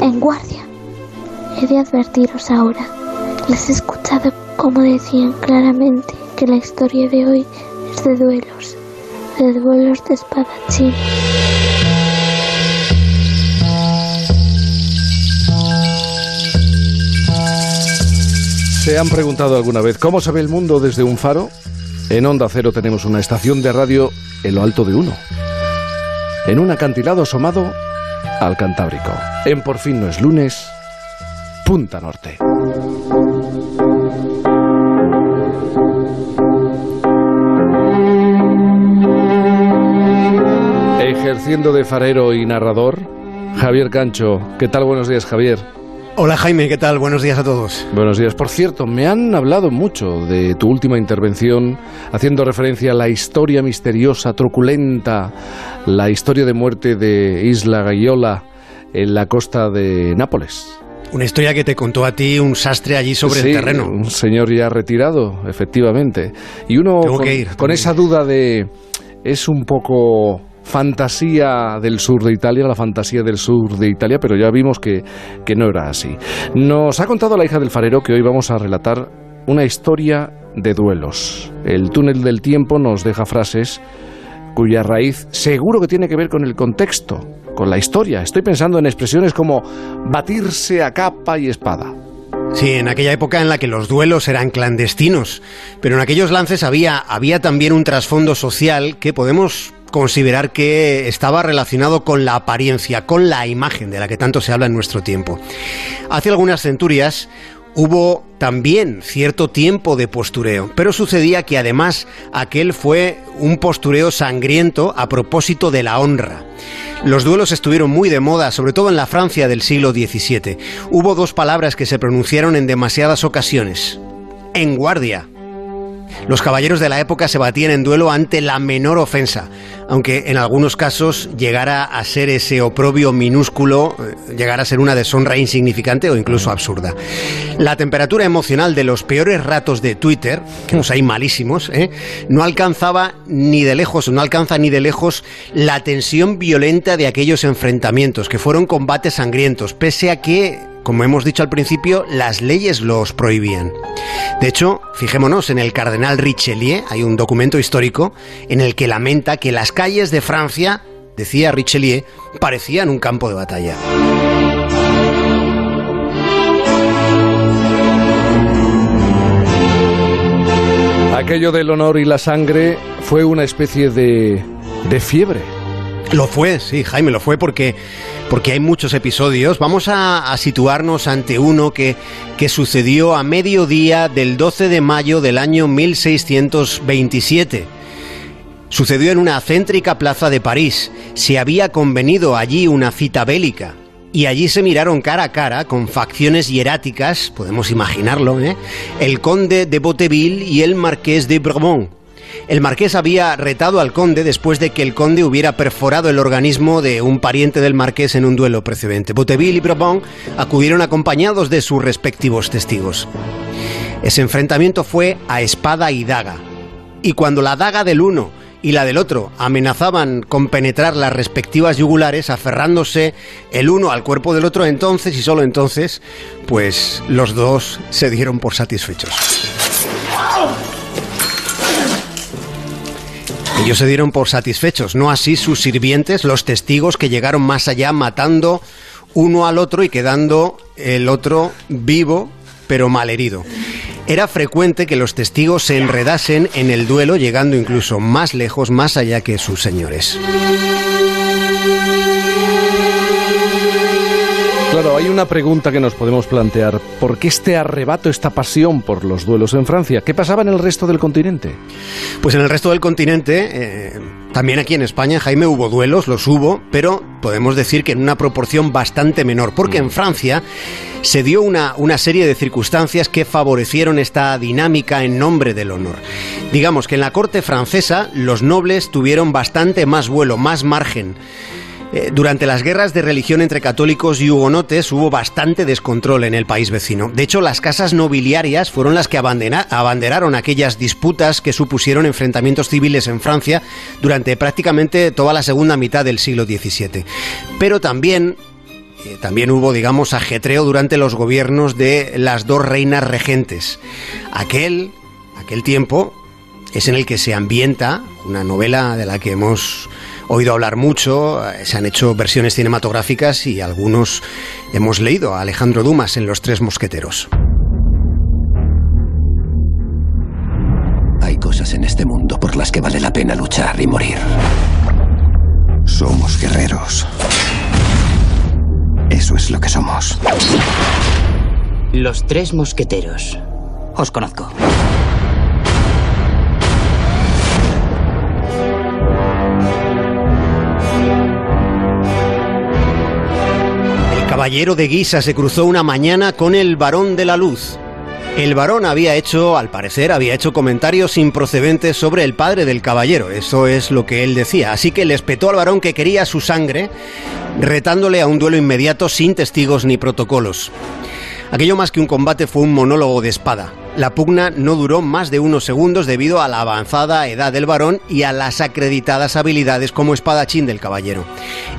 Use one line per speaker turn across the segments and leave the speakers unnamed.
En guardia. He de advertiros ahora. Les he escuchado como decían claramente que la historia de hoy es de duelos, de duelos de espadachín.
¿Se han preguntado alguna vez cómo se ve el mundo desde un faro? En Onda Cero tenemos una estación de radio en lo alto de uno. En un acantilado asomado al Cantábrico. En Por fin no es lunes, Punta Norte. Ejerciendo de farero y narrador, Javier Cancho. ¿Qué tal? Buenos días, Javier.
Hola Jaime, ¿qué tal? Buenos días a todos.
Buenos días. Por cierto, me han hablado mucho de tu última intervención haciendo referencia a la historia misteriosa, truculenta, la historia de muerte de Isla Gaiola en la costa de Nápoles.
Una historia que te contó a ti un sastre allí sobre
Sí,
el terreno.
Un señor ya retirado, efectivamente. Y uno con,
ir,
con esa duda de es un poco fantasía del sur de Italia, la fantasía del sur de Italia, pero ya vimos que, que no era así. Nos ha contado la hija del farero que hoy vamos a relatar una historia de duelos. El túnel del tiempo nos deja frases cuya raíz seguro que tiene que ver con el contexto, con la historia. Estoy pensando en expresiones como batirse a capa y espada.
Sí, en aquella época en la que los duelos eran clandestinos, pero en aquellos lances había, había también un trasfondo social que podemos considerar que estaba relacionado con la apariencia, con la imagen de la que tanto se habla en nuestro tiempo. Hace algunas centurias hubo también cierto tiempo de postureo, pero sucedía que además aquel fue un postureo sangriento a propósito de la honra. Los duelos estuvieron muy de moda, sobre todo en la Francia del siglo XVII. Hubo dos palabras que se pronunciaron en demasiadas ocasiones. En guardia. Los caballeros de la época se batían en duelo ante la menor ofensa, aunque en algunos casos llegara a ser ese oprobio minúsculo, eh, llegara a ser una deshonra insignificante o incluso absurda. La temperatura emocional de los peores ratos de Twitter, que los hay malísimos, ¿eh? no alcanzaba ni de lejos, no alcanza ni de lejos la tensión violenta de aquellos enfrentamientos, que fueron combates sangrientos, pese a que como hemos dicho al principio, las leyes los prohibían. De hecho, fijémonos, en el cardenal Richelieu hay un documento histórico en el que lamenta que las calles de Francia, decía Richelieu, parecían un campo de batalla.
Aquello del honor y la sangre fue una especie de, de fiebre.
Lo fue, sí, Jaime, lo fue porque, porque hay muchos episodios. Vamos a, situarnos ante uno que, que sucedió a mediodía del 12 de mayo del año 1627. Sucedió en una céntrica plaza de París. Se había convenido allí una cita bélica. Y allí se miraron cara a cara con facciones hieráticas, podemos imaginarlo, ¿eh? el conde de Boteville y el marqués de Bourbon. El marqués había retado al conde después de que el conde hubiera perforado el organismo de un pariente del marqués en un duelo precedente. Boteville y Bourbon acudieron acompañados de sus respectivos testigos. Ese enfrentamiento fue a espada y daga. Y cuando la daga del uno y la del otro amenazaban con penetrar las respectivas yugulares, aferrándose el uno al cuerpo del otro, entonces y solo entonces, pues los dos se dieron por satisfechos. Ellos se dieron por satisfechos, no así sus sirvientes, los testigos que llegaron más allá matando uno al otro y quedando el otro vivo pero malherido. Era frecuente que los testigos se enredasen en el duelo, llegando incluso más lejos, más allá que sus señores.
Hay una pregunta que nos podemos plantear. ¿Por qué este arrebato, esta pasión por los duelos en Francia? ¿Qué pasaba en el resto del continente?
Pues en el resto del continente, eh, también aquí en España, Jaime, hubo duelos, los hubo, pero podemos decir que en una proporción bastante menor, porque en Francia se dio una, una serie de circunstancias que favorecieron esta dinámica en nombre del honor. Digamos que en la corte francesa los nobles tuvieron bastante más vuelo, más margen. Eh, durante las guerras de religión entre católicos y hugonotes hubo bastante descontrol en el país vecino. De hecho, las casas nobiliarias fueron las que abanderaron aquellas disputas que supusieron enfrentamientos civiles en Francia durante prácticamente toda la segunda mitad del siglo XVII. Pero también eh, también hubo, digamos, ajetreo durante los gobiernos de las dos reinas regentes. Aquel, aquel tiempo es en el que se ambienta una novela de la que hemos oído hablar mucho, eh, se han hecho versiones cinematográficas y algunos hemos leído a Alejandro Dumas en Los Tres Mosqueteros.
Hay cosas en este mundo por las que vale la pena luchar y morir. Somos guerreros. Eso es lo que somos.
Los Tres Mosqueteros. Os conozco.
Caballero de Guisa se cruzó una mañana con el varón de la luz. El varón había hecho, al parecer, había hecho comentarios improcedentes sobre el padre del caballero, eso es lo que él decía, así que le espetó al varón que quería su sangre, retándole a un duelo inmediato sin testigos ni protocolos. Aquello más que un combate fue un monólogo de espada. La pugna no duró más de unos segundos debido a la avanzada edad del varón y a las acreditadas habilidades como espadachín del caballero.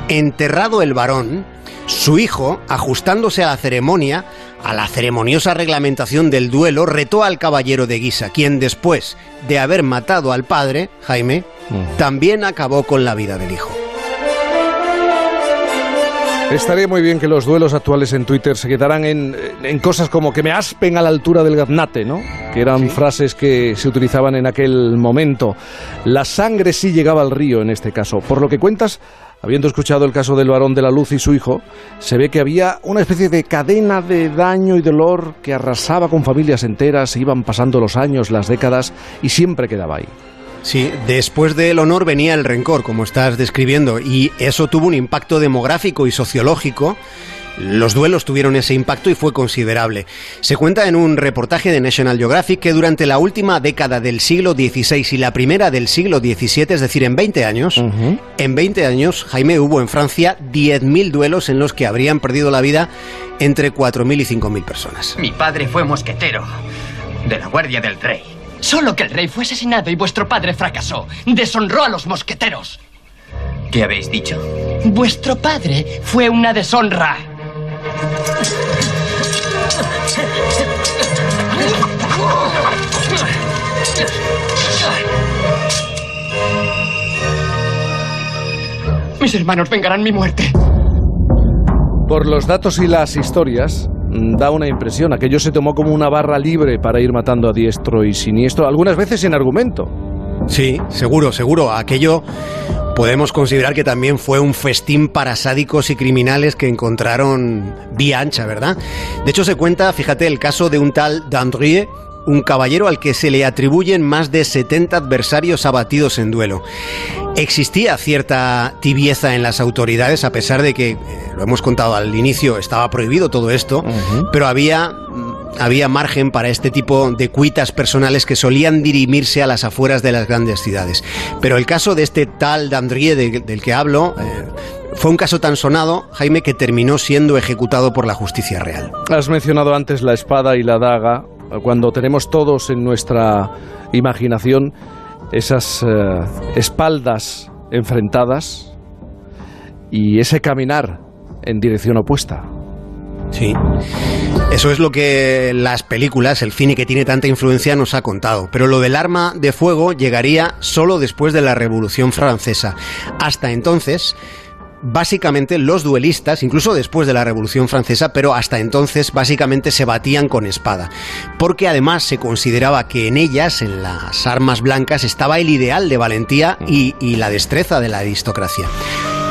Enterrado el varón, su hijo, ajustándose a la ceremonia, a la ceremoniosa reglamentación del duelo, retó al caballero de Guisa, quien después de haber matado al padre, Jaime, también acabó con la vida del hijo.
Estaría muy bien que los duelos actuales en Twitter se quedaran en, cosas como que me aspen a la altura del gaznate, ¿no? Que eran frases que se utilizaban en aquel momento. La sangre sí llegaba al río en este caso. Por lo que cuentas, Habiendo escuchado el caso del varón de la luz y su hijo, se ve que había una especie de cadena de daño y dolor que arrasaba con familias enteras, iban pasando los años, las décadas y siempre quedaba ahí.
Sí, después del honor venía el rencor, como estás describiendo, y eso tuvo un impacto demográfico y sociológico los duelos tuvieron ese impacto y fue considerable. Se cuenta en un reportaje de National Geographic que durante la última década del siglo XVI y la primera del siglo XVII, es decir, en 20 años, en 20 años, Jaime, hubo en Francia 10.000 duelos en los que habrían perdido la vida entre 4.000 y 5.000 personas.
Mi padre fue mosquetero de la Guardia del Rey. Solo que el rey fue asesinado y vuestro padre fracasó. Deshonró a los mosqueteros. ¿Qué habéis dicho? Vuestro padre fue una deshonra. Mis hermanos vengarán mi muerte.
Por los datos y las historias, mm, da una impresión. Aquello se tomó como una barra libre para ir matando a diestro y siniestro, algunas veces sin argumento.
Sí, seguro, seguro. Aquello podemos considerar que también fue un festín para sádicos y criminales que encontraron vía ancha, ¿verdad? De hecho, se cuenta, fíjate, el caso de un tal Dandrieu, un caballero al que se le atribuyen más de 70 adversarios abatidos en duelo. Existía cierta tibieza en las autoridades, a pesar de que, eh, lo hemos contado al inicio, estaba prohibido todo esto, pero había había margen para este tipo de cuitas personales que solían dirimirse a las afueras de las grandes ciudades. Pero el caso de este tal Dandrié del que hablo eh, fue un caso tan sonado, Jaime, que terminó siendo ejecutado por la justicia real.
Has mencionado antes la espada y la daga. Cuando tenemos todos en nuestra imaginación esas eh, espaldas enfrentadas y ese caminar en dirección opuesta.
Sí. Eso es lo que las películas, el cine que tiene tanta influencia nos ha contado. Pero lo del arma de fuego llegaría solo después de la Revolución Francesa. Hasta entonces, básicamente los duelistas, incluso después de la Revolución Francesa, pero hasta entonces básicamente se batían con espada, porque además se consideraba que en ellas, en las armas blancas, estaba el ideal de valentía y, y la destreza de la aristocracia.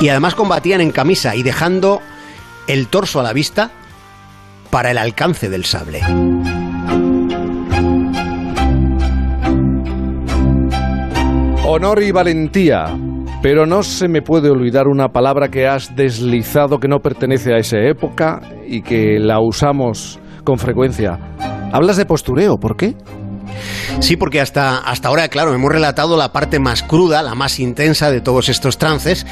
Y además combatían en camisa y dejando el torso a la vista para el alcance del sable.
Honor y valentía. Pero no se me puede olvidar una palabra que has deslizado que no pertenece a esa época y que la usamos con frecuencia. Hablas de postureo, ¿por qué?
Sí, porque hasta, hasta ahora, claro, hemos relatado la parte más cruda, la más intensa de todos estos trances,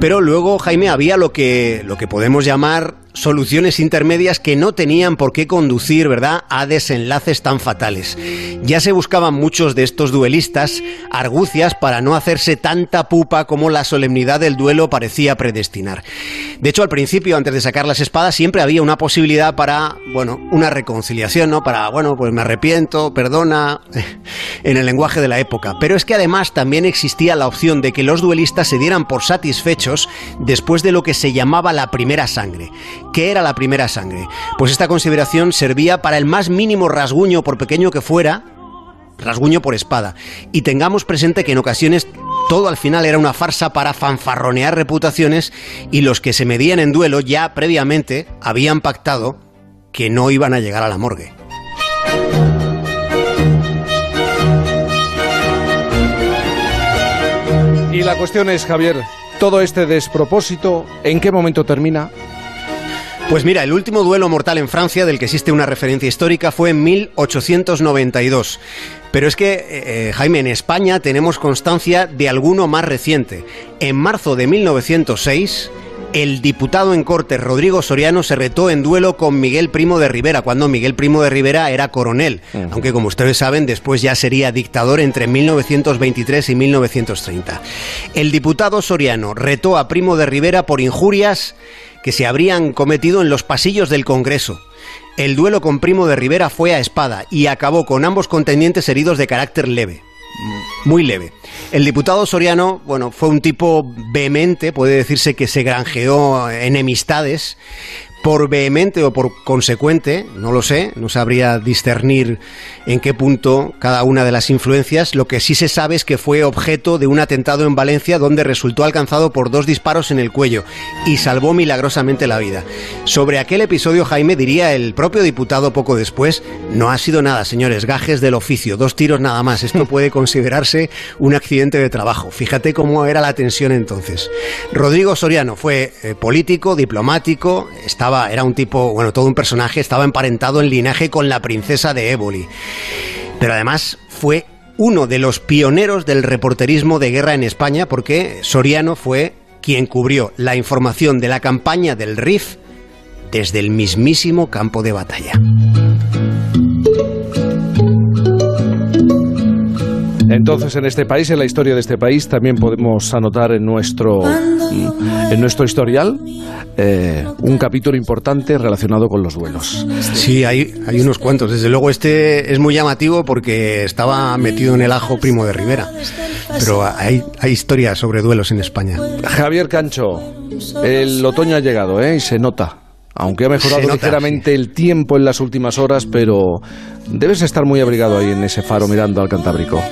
pero luego, Jaime, había lo que, lo que podemos llamar soluciones intermedias que no tenían por qué conducir, ¿verdad?, a desenlaces tan fatales. Ya se buscaban muchos de estos duelistas argucias para no hacerse tanta pupa como la solemnidad del duelo parecía predestinar. De hecho, al principio, antes de sacar las espadas, siempre había una posibilidad para, bueno, una reconciliación, ¿no? Para, bueno, pues me arrepiento, perdona, en el lenguaje de la época. Pero es que además también existía la opción de que los duelistas se dieran por satisfechos después de lo que se llamaba la primera sangre ¿Qué era la primera sangre? Pues esta consideración servía para el más mínimo rasguño, por pequeño que fuera, rasguño por espada. Y tengamos presente que en ocasiones todo al final era una farsa para fanfarronear reputaciones y los que se medían en duelo ya previamente habían pactado que no iban a llegar a la morgue.
Y la cuestión es, Javier, todo este despropósito, ¿en qué momento termina?
Pues mira, el último duelo mortal en Francia del que existe una referencia histórica fue en 1892. Pero es que, eh, eh, Jaime, en España tenemos constancia de alguno más reciente. En marzo de 1906, el diputado en Cortes Rodrigo Soriano se retó en duelo con Miguel Primo de Rivera, cuando Miguel Primo de Rivera era coronel, aunque como ustedes saben después ya sería dictador entre 1923 y 1930. El diputado Soriano retó a Primo de Rivera por injurias que se habrían cometido en los pasillos del Congreso. El duelo con Primo de Rivera fue a espada y acabó con ambos contendientes heridos de carácter leve. Muy leve. El diputado Soriano, bueno, fue un tipo vehemente, puede decirse que se granjeó enemistades, por vehemente o por consecuente, no lo sé, no sabría discernir en qué punto cada una de las influencias. Lo que sí se sabe es que fue objeto de un atentado en Valencia donde resultó alcanzado por dos disparos en el cuello y salvó milagrosamente la vida. Sobre aquel episodio, Jaime diría el propio diputado poco después, no ha sido nada, señores, gajes del oficio, dos tiros nada más. Esto puede considerarse un accidente de trabajo. Fíjate cómo era la tensión entonces. Rodrigo Soriano fue eh, político, diplomático, estaba era un tipo, bueno, todo un personaje, estaba emparentado en linaje con la princesa de Éboli. Pero además fue uno de los pioneros del reporterismo de guerra en España porque Soriano fue quien cubrió la información de la campaña del RIF desde el mismísimo campo de batalla.
Entonces, en este país, en la historia de este país, también podemos anotar en nuestro, mm, en nuestro historial eh, un capítulo importante relacionado con los duelos.
Sí, hay, hay unos cuantos. Desde luego, este es muy llamativo porque estaba metido en el ajo primo de Rivera. Pero hay, hay historias sobre duelos en España.
Javier Cancho, el otoño ha llegado, ¿eh? Y se nota aunque ha mejorado ligeramente el tiempo en las últimas horas, pero debes estar muy abrigado ahí en ese faro mirando al Cantábrico.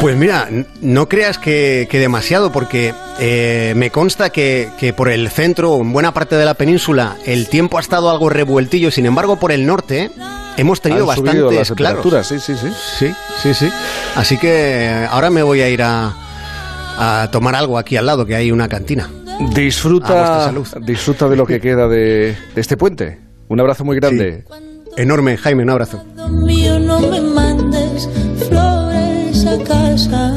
Pues mira, no creas que, demasiado, porque eh, me consta que, por el centro o en buena parte de la península el tiempo ha estado algo revueltillo, sin embargo por el norte hemos tenido bastantes claros.
Sí, sí, sí.
Sí, sí, sí. Así que ahora me voy a ir a, a tomar algo aquí al lado, que hay una cantina.
Disfruta, disfruta de lo que queda de, este puente. Un abrazo muy grande.
Enorme, Jaime, un abrazo.
No me mandes flores a casa.